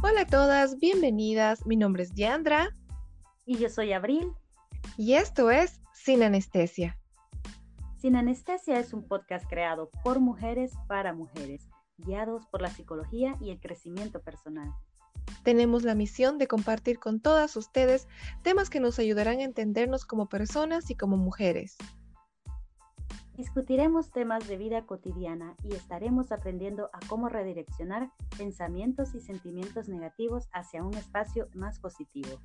Hola a todas, bienvenidas. Mi nombre es Diandra. Y yo soy Abril. Y esto es Sin Anestesia. Sin Anestesia es un podcast creado por mujeres para mujeres, guiados por la psicología y el crecimiento personal. Tenemos la misión de compartir con todas ustedes temas que nos ayudarán a entendernos como personas y como mujeres. Discutiremos temas de vida cotidiana y estaremos aprendiendo a cómo redireccionar pensamientos y sentimientos negativos hacia un espacio más positivo.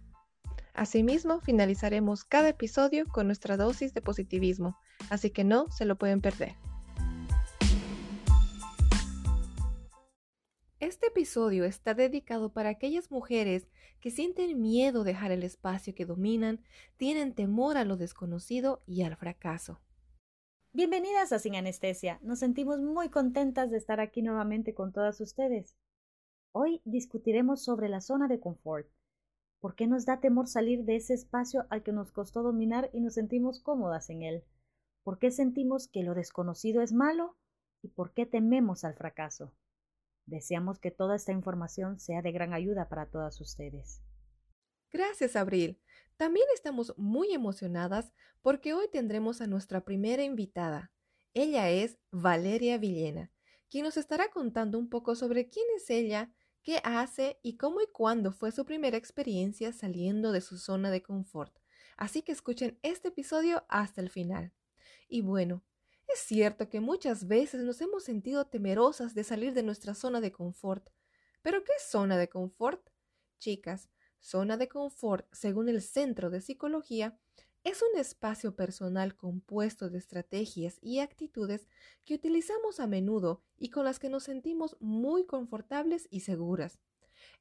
Asimismo, finalizaremos cada episodio con nuestra dosis de positivismo, así que no se lo pueden perder. Este episodio está dedicado para aquellas mujeres que sienten miedo dejar el espacio que dominan, tienen temor a lo desconocido y al fracaso. Bienvenidas a Sin Anestesia. Nos sentimos muy contentas de estar aquí nuevamente con todas ustedes. Hoy discutiremos sobre la zona de confort. ¿Por qué nos da temor salir de ese espacio al que nos costó dominar y nos sentimos cómodas en él? ¿Por qué sentimos que lo desconocido es malo? ¿Y por qué tememos al fracaso? Deseamos que toda esta información sea de gran ayuda para todas ustedes. Gracias, Abril. También estamos muy emocionadas porque hoy tendremos a nuestra primera invitada. Ella es Valeria Villena, quien nos estará contando un poco sobre quién es ella, qué hace y cómo y cuándo fue su primera experiencia saliendo de su zona de confort. Así que escuchen este episodio hasta el final. Y bueno, es cierto que muchas veces nos hemos sentido temerosas de salir de nuestra zona de confort. ¿Pero qué zona de confort? Chicas, Zona de confort, según el Centro de Psicología, es un espacio personal compuesto de estrategias y actitudes que utilizamos a menudo y con las que nos sentimos muy confortables y seguras.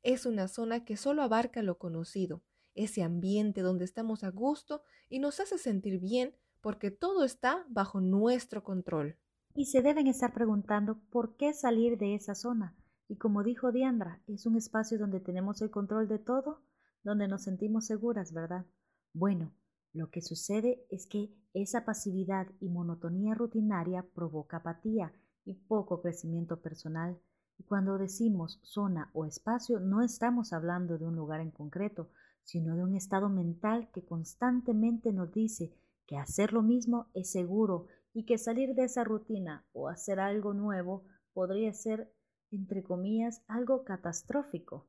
Es una zona que solo abarca lo conocido, ese ambiente donde estamos a gusto y nos hace sentir bien porque todo está bajo nuestro control. Y se deben estar preguntando por qué salir de esa zona. Y como dijo Diandra, es un espacio donde tenemos el control de todo donde nos sentimos seguras, ¿verdad? Bueno, lo que sucede es que esa pasividad y monotonía rutinaria provoca apatía y poco crecimiento personal. Y cuando decimos zona o espacio, no estamos hablando de un lugar en concreto, sino de un estado mental que constantemente nos dice que hacer lo mismo es seguro y que salir de esa rutina o hacer algo nuevo podría ser, entre comillas, algo catastrófico.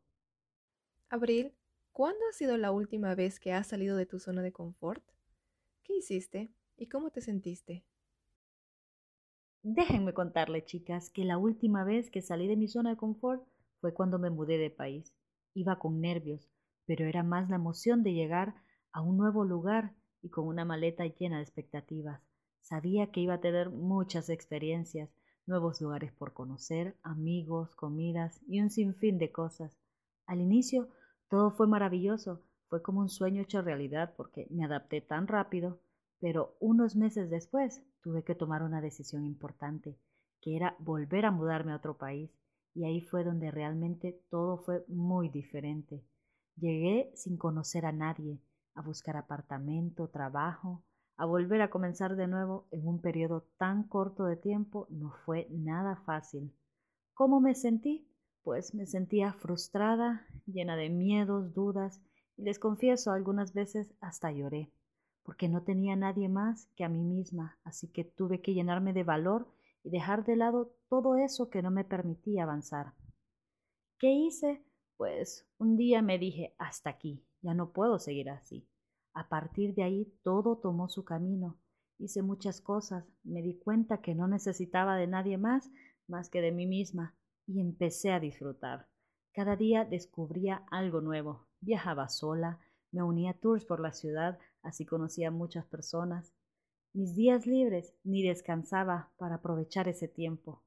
Abril, ¿Cuándo ha sido la última vez que has salido de tu zona de confort? ¿Qué hiciste y cómo te sentiste? Déjenme contarle, chicas, que la última vez que salí de mi zona de confort fue cuando me mudé de país. Iba con nervios, pero era más la emoción de llegar a un nuevo lugar y con una maleta llena de expectativas. Sabía que iba a tener muchas experiencias, nuevos lugares por conocer, amigos, comidas y un sinfín de cosas. Al inicio todo fue maravilloso, fue como un sueño hecho realidad porque me adapté tan rápido, pero unos meses después tuve que tomar una decisión importante, que era volver a mudarme a otro país, y ahí fue donde realmente todo fue muy diferente. Llegué sin conocer a nadie, a buscar apartamento, trabajo, a volver a comenzar de nuevo en un periodo tan corto de tiempo no fue nada fácil. ¿Cómo me sentí? Pues me sentía frustrada, llena de miedos, dudas, y les confieso algunas veces hasta lloré, porque no tenía nadie más que a mí misma, así que tuve que llenarme de valor y dejar de lado todo eso que no me permitía avanzar. ¿Qué hice? Pues un día me dije, hasta aquí, ya no puedo seguir así. A partir de ahí todo tomó su camino. Hice muchas cosas, me di cuenta que no necesitaba de nadie más más que de mí misma, y empecé a disfrutar. Cada día descubría algo nuevo. Viajaba sola, me unía a tours por la ciudad, así conocía a muchas personas. Mis días libres ni descansaba para aprovechar ese tiempo.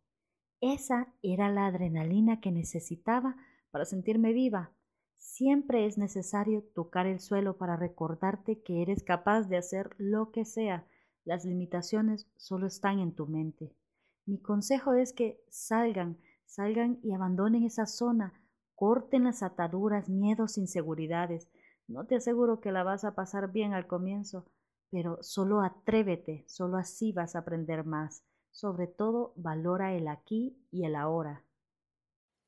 Esa era la adrenalina que necesitaba para sentirme viva. Siempre es necesario tocar el suelo para recordarte que eres capaz de hacer lo que sea. Las limitaciones solo están en tu mente. Mi consejo es que salgan, Salgan y abandonen esa zona, corten las ataduras, miedos, inseguridades. No te aseguro que la vas a pasar bien al comienzo, pero solo atrévete, solo así vas a aprender más. Sobre todo, valora el aquí y el ahora.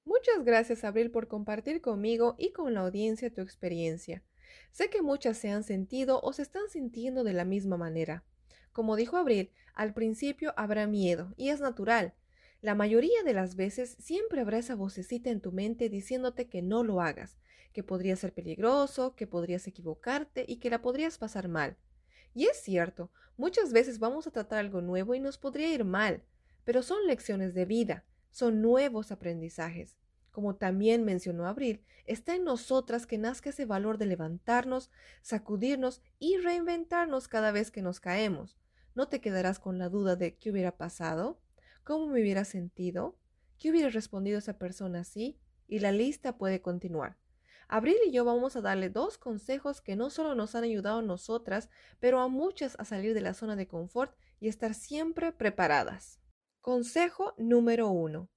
Muchas gracias, Abril, por compartir conmigo y con la audiencia tu experiencia. Sé que muchas se han sentido o se están sintiendo de la misma manera. Como dijo Abril, al principio habrá miedo, y es natural. La mayoría de las veces siempre habrá esa vocecita en tu mente diciéndote que no lo hagas, que podría ser peligroso, que podrías equivocarte y que la podrías pasar mal. Y es cierto, muchas veces vamos a tratar algo nuevo y nos podría ir mal, pero son lecciones de vida, son nuevos aprendizajes. Como también mencionó Abril, está en nosotras que nazca ese valor de levantarnos, sacudirnos y reinventarnos cada vez que nos caemos. No te quedarás con la duda de qué hubiera pasado, cómo me hubiera sentido, qué hubiera respondido esa persona así, y la lista puede continuar. Abril y yo vamos a darle dos consejos que no solo nos han ayudado a nosotras, pero a muchas a salir de la zona de confort y estar siempre preparadas. Consejo número uno.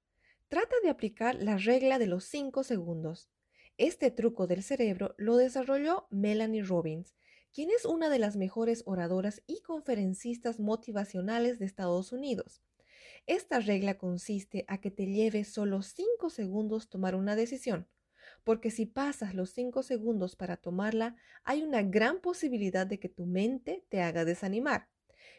Trata de aplicar la regla de los 5 segundos. Este truco del cerebro lo desarrolló Melanie Robbins, quien es una de las mejores oradoras y conferencistas motivacionales de Estados Unidos. Esta regla consiste a que te lleve solo 5 segundos tomar una decisión, porque si pasas los 5 segundos para tomarla, hay una gran posibilidad de que tu mente te haga desanimar.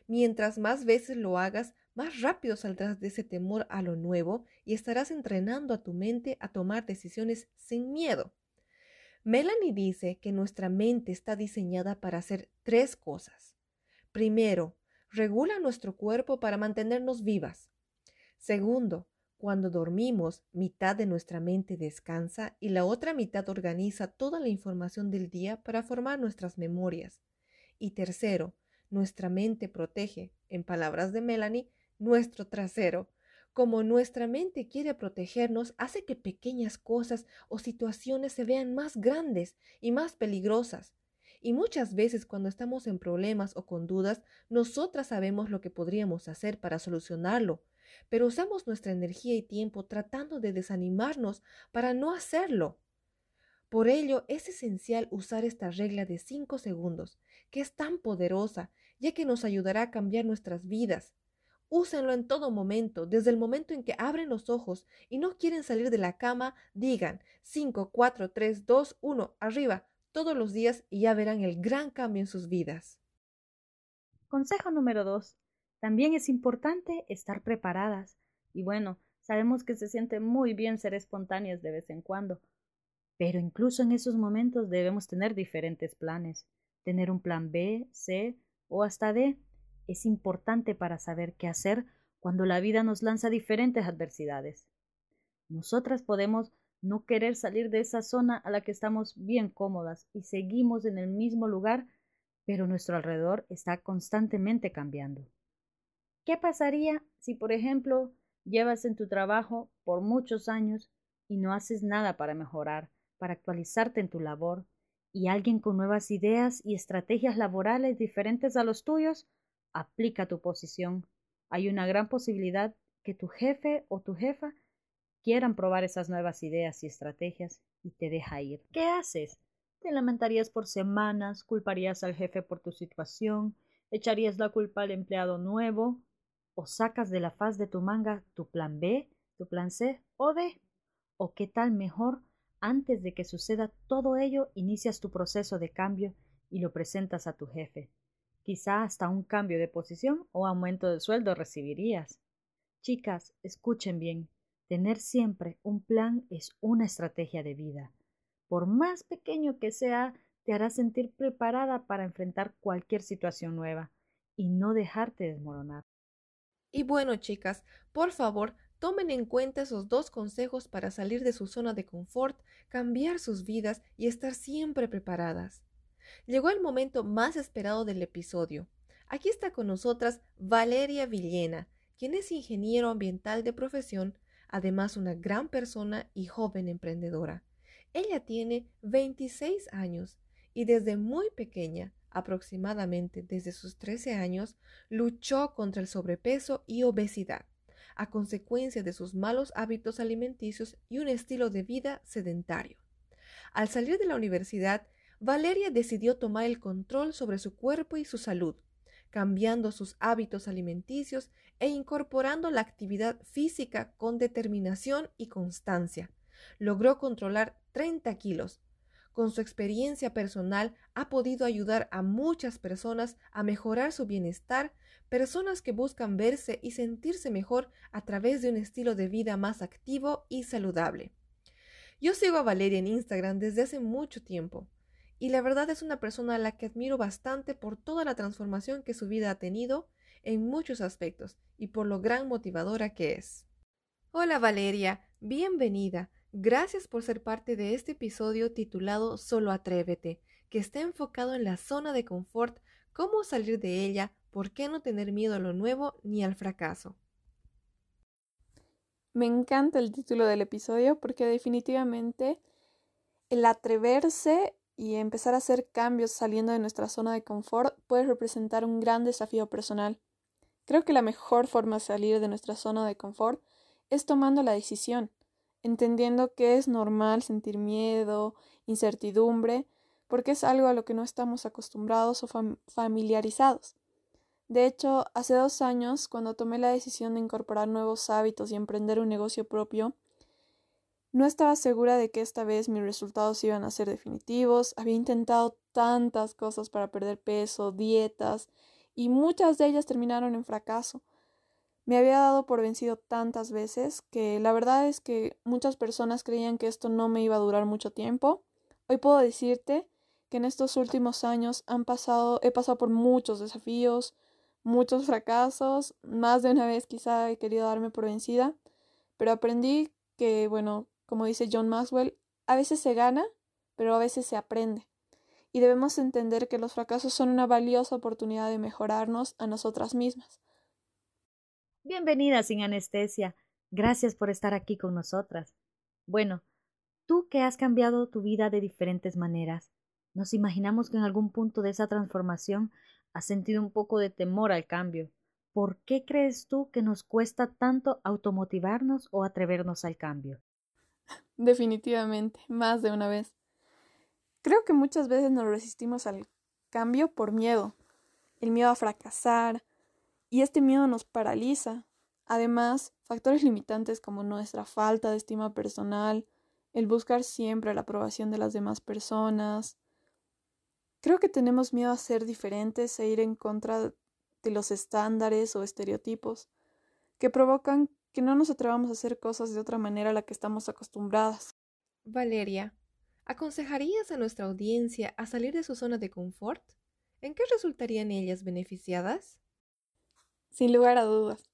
Mientras más veces lo hagas, más rápido saldrás de ese temor a lo nuevo y estarás entrenando a tu mente a tomar decisiones sin miedo. Melanie dice que nuestra mente está diseñada para hacer tres cosas. Primero, regula nuestro cuerpo para mantenernos vivas. Segundo, cuando dormimos, mitad de nuestra mente descansa y la otra mitad organiza toda la información del día para formar nuestras memorias. Y tercero, nuestra mente protege, en palabras de Melanie, nuestro trasero. Como nuestra mente quiere protegernos, hace que pequeñas cosas o situaciones se vean más grandes y más peligrosas. Y muchas veces cuando estamos en problemas o con dudas, nosotras sabemos lo que podríamos hacer para solucionarlo, pero usamos nuestra energía y tiempo tratando de desanimarnos para no hacerlo. Por ello es esencial usar esta regla de 5 segundos, que es tan poderosa, ya que nos ayudará a cambiar nuestras vidas. Úsenlo en todo momento, desde el momento en que abren los ojos y no quieren salir de la cama, digan 5, 4, 3, 2, 1, arriba, todos los días y ya verán el gran cambio en sus vidas. Consejo número 2. También es importante estar preparadas. Y bueno, sabemos que se siente muy bien ser espontáneas de vez en cuando, pero incluso en esos momentos debemos tener diferentes planes, tener un plan B, C o hasta D es importante para saber qué hacer cuando la vida nos lanza diferentes adversidades. Nosotras podemos no querer salir de esa zona a la que estamos bien cómodas y seguimos en el mismo lugar, pero nuestro alrededor está constantemente cambiando. ¿Qué pasaría si, por ejemplo, llevas en tu trabajo por muchos años y no haces nada para mejorar, para actualizarte en tu labor, y alguien con nuevas ideas y estrategias laborales diferentes a los tuyos aplica tu posición. Hay una gran posibilidad que tu jefe o tu jefa quieran probar esas nuevas ideas y estrategias y te deja ir. ¿Qué haces? Te lamentarías por semanas, culparías al jefe por tu situación, echarías la culpa al empleado nuevo, o sacas de la faz de tu manga tu plan B, tu plan C o D. O qué tal mejor, antes de que suceda todo ello, inicias tu proceso de cambio y lo presentas a tu jefe. Quizá hasta un cambio de posición o aumento de sueldo recibirías. Chicas, escuchen bien. Tener siempre un plan es una estrategia de vida. Por más pequeño que sea, te hará sentir preparada para enfrentar cualquier situación nueva y no dejarte desmoronar. Y bueno, chicas, por favor, tomen en cuenta esos dos consejos para salir de su zona de confort, cambiar sus vidas y estar siempre preparadas. Llegó el momento más esperado del episodio. Aquí está con nosotras Valeria Villena, quien es ingeniero ambiental de profesión, además una gran persona y joven emprendedora. Ella tiene 26 años y desde muy pequeña, aproximadamente desde sus 13 años, luchó contra el sobrepeso y obesidad, a consecuencia de sus malos hábitos alimenticios y un estilo de vida sedentario. Al salir de la universidad, Valeria decidió tomar el control sobre su cuerpo y su salud, cambiando sus hábitos alimenticios e incorporando la actividad física con determinación y constancia, logró controlar 30 kilos. Con su experiencia personal ha podido ayudar a muchas personas a mejorar su bienestar, personas que buscan verse y sentirse mejor a través de un estilo de vida más activo y saludable. Yo sigo a Valeria en Instagram desde hace mucho tiempo y la verdad es una persona a la que admiro bastante por toda la transformación que su vida ha tenido en muchos aspectos y por lo gran motivadora que es. Hola Valeria, bienvenida. Gracias por ser parte de este episodio titulado Solo Atrévete, que está enfocado en la zona de confort, cómo salir de ella, por qué no tener miedo a lo nuevo ni al fracaso. Me encanta el título del episodio porque definitivamente el atreverse y empezar a hacer cambios saliendo de nuestra zona de confort puede representar un gran desafío personal. Creo que la mejor forma de salir de nuestra zona de confort es tomando la decisión, entendiendo que es normal sentir miedo, incertidumbre, porque es algo a lo que no estamos acostumbrados o familiarizados. De hecho, hace dos años, cuando tomé la decisión de incorporar nuevos hábitos y emprender un negocio propio, no estaba segura de que esta vez mis resultados iban a ser definitivos. Había intentado tantas cosas para perder peso, dietas, y muchas de ellas terminaron en fracaso. Me había dado por vencido tantas veces que la verdad es que muchas personas creían que esto no me iba a durar mucho tiempo. Hoy puedo decirte que en estos últimos años han pasado, he pasado por muchos desafíos, muchos fracasos, más de una vez quizá he querido darme por vencida, pero aprendí que, bueno, como dice John Maxwell, a veces se gana, pero a veces se aprende. Y debemos entender que los fracasos son una valiosa oportunidad de mejorarnos a nosotras mismas. Bienvenida sin anestesia. Gracias por estar aquí con nosotras. Bueno, tú que has cambiado tu vida de diferentes maneras, nos imaginamos que en algún punto de esa transformación has sentido un poco de temor al cambio. ¿Por qué crees tú que nos cuesta tanto automotivarnos o atrevernos al cambio? Definitivamente, más de una vez. Creo que muchas veces nos resistimos al cambio por miedo, el miedo a fracasar, y este miedo nos paraliza. Además, factores limitantes como nuestra falta de estima personal, el buscar siempre la aprobación de las demás personas. Creo que tenemos miedo a ser diferentes e ir en contra de los estándares o estereotipos que provocan que no nos atrevamos a hacer cosas de otra manera a la que estamos acostumbradas. Valeria, ¿aconsejarías a nuestra audiencia a salir de su zona de confort? ¿En qué resultarían ellas beneficiadas? Sin lugar a dudas.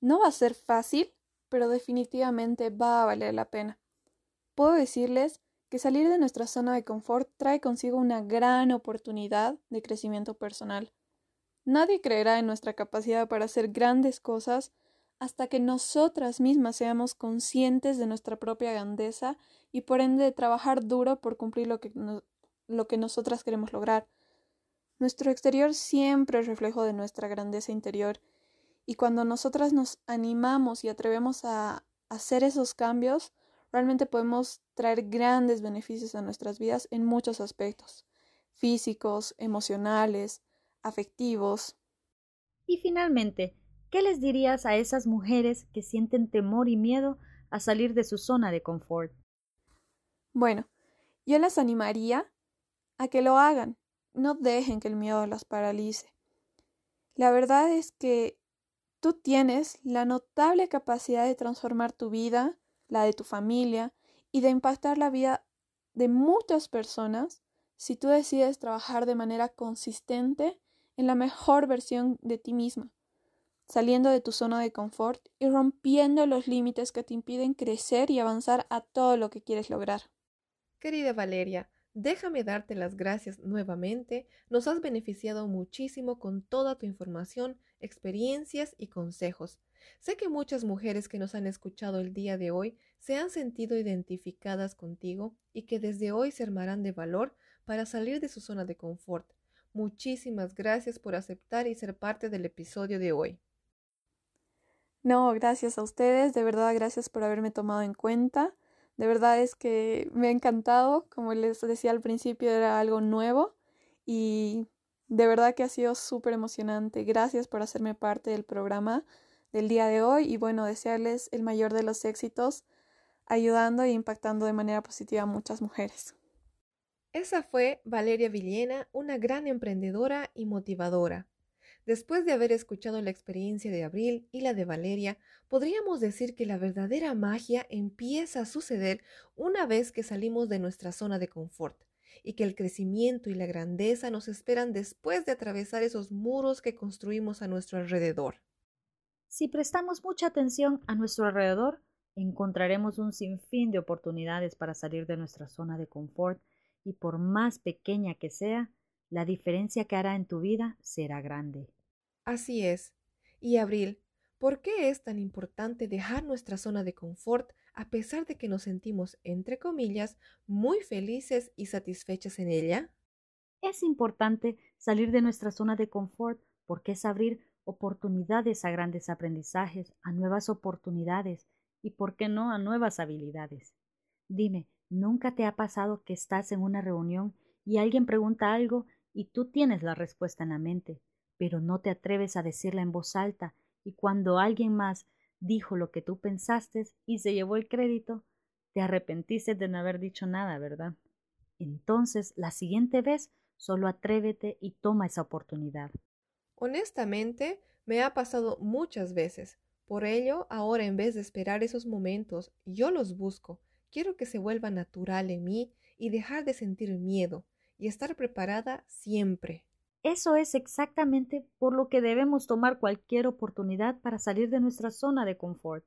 No va a ser fácil, pero definitivamente va a valer la pena. Puedo decirles que salir de nuestra zona de confort trae consigo una gran oportunidad de crecimiento personal. Nadie creerá en nuestra capacidad para hacer grandes cosas hasta que nosotras mismas seamos conscientes de nuestra propia grandeza y por ende trabajar duro por cumplir lo que, lo que nosotras queremos lograr. Nuestro exterior siempre es reflejo de nuestra grandeza interior y cuando nosotras nos animamos y atrevemos a hacer esos cambios, realmente podemos traer grandes beneficios a nuestras vidas en muchos aspectos, físicos, emocionales, afectivos. Y finalmente, ¿Qué les dirías a esas mujeres que sienten temor y miedo a salir de su zona de confort? Bueno, yo las animaría a que lo hagan. No dejen que el miedo las paralice. La verdad es que tú tienes la notable capacidad de transformar tu vida, la de tu familia y de impactar la vida de muchas personas si tú decides trabajar de manera consistente en la mejor versión de ti misma saliendo de tu zona de confort y rompiendo los límites que te impiden crecer y avanzar a todo lo que quieres lograr. Querida Valeria, déjame darte las gracias nuevamente. Nos has beneficiado muchísimo con toda tu información, experiencias y consejos. Sé que muchas mujeres que nos han escuchado el día de hoy se han sentido identificadas contigo y que desde hoy se armarán de valor para salir de su zona de confort. Muchísimas gracias por aceptar y ser parte del episodio de hoy. No, gracias a ustedes, de verdad gracias por haberme tomado en cuenta. De verdad es que me ha encantado, como les decía al principio, era algo nuevo y de verdad que ha sido súper emocionante. Gracias por hacerme parte del programa del día de hoy y bueno, desearles el mayor de los éxitos ayudando e impactando de manera positiva a muchas mujeres. Esa fue Valeria Villena, una gran emprendedora y motivadora. Después de haber escuchado la experiencia de Abril y la de Valeria, podríamos decir que la verdadera magia empieza a suceder una vez que salimos de nuestra zona de confort y que el crecimiento y la grandeza nos esperan después de atravesar esos muros que construimos a nuestro alrededor. Si prestamos mucha atención a nuestro alrededor, encontraremos un sinfín de oportunidades para salir de nuestra zona de confort y por más pequeña que sea, la diferencia que hará en tu vida será grande. Así es. Y Abril, ¿por qué es tan importante dejar nuestra zona de confort a pesar de que nos sentimos, entre comillas, muy felices y satisfechas en ella? Es importante salir de nuestra zona de confort porque es abrir oportunidades a grandes aprendizajes, a nuevas oportunidades y, por qué no, a nuevas habilidades. Dime, ¿Nunca te ha pasado que estás en una reunión y alguien pregunta algo y tú tienes la respuesta en la mente, pero no te atreves a decirla en voz alta y cuando alguien más dijo lo que tú pensaste y se llevó el crédito, te arrepentiste de no haber dicho nada, ¿verdad? Entonces, la siguiente vez, solo atrévete y toma esa oportunidad. Honestamente, me ha pasado muchas veces. Por ello, ahora en vez de esperar esos momentos, yo los busco Quiero que se vuelva natural en mí y dejar de sentir miedo y estar preparada siempre. Eso es exactamente por lo que debemos tomar cualquier oportunidad para salir de nuestra zona de confort,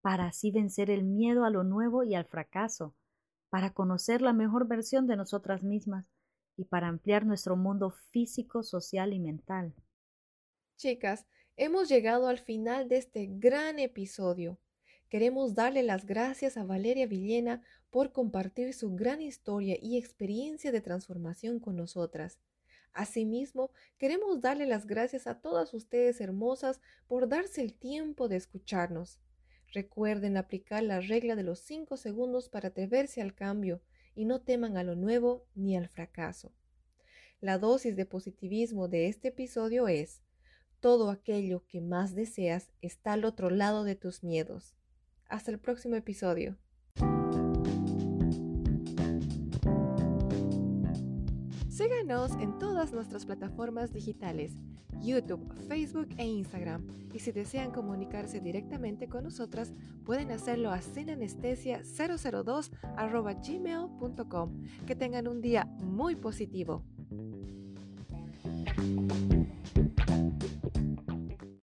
para así vencer el miedo a lo nuevo y al fracaso, para conocer la mejor versión de nosotras mismas y para ampliar nuestro mundo físico, social y mental. Chicas, hemos llegado al final de este gran episodio. Queremos darle las gracias a Valeria Villena por compartir su gran historia y experiencia de transformación con nosotras. Asimismo, queremos darle las gracias a todas ustedes hermosas por darse el tiempo de escucharnos. Recuerden aplicar la regla de los cinco segundos para atreverse al cambio y no teman a lo nuevo ni al fracaso. La dosis de positivismo de este episodio es, todo aquello que más deseas está al otro lado de tus miedos. Hasta el próximo episodio. Síganos en todas nuestras plataformas digitales, YouTube, Facebook e Instagram. Y si desean comunicarse directamente con nosotras, pueden hacerlo a sinanestesia002 gmail.com. Que tengan un día muy positivo.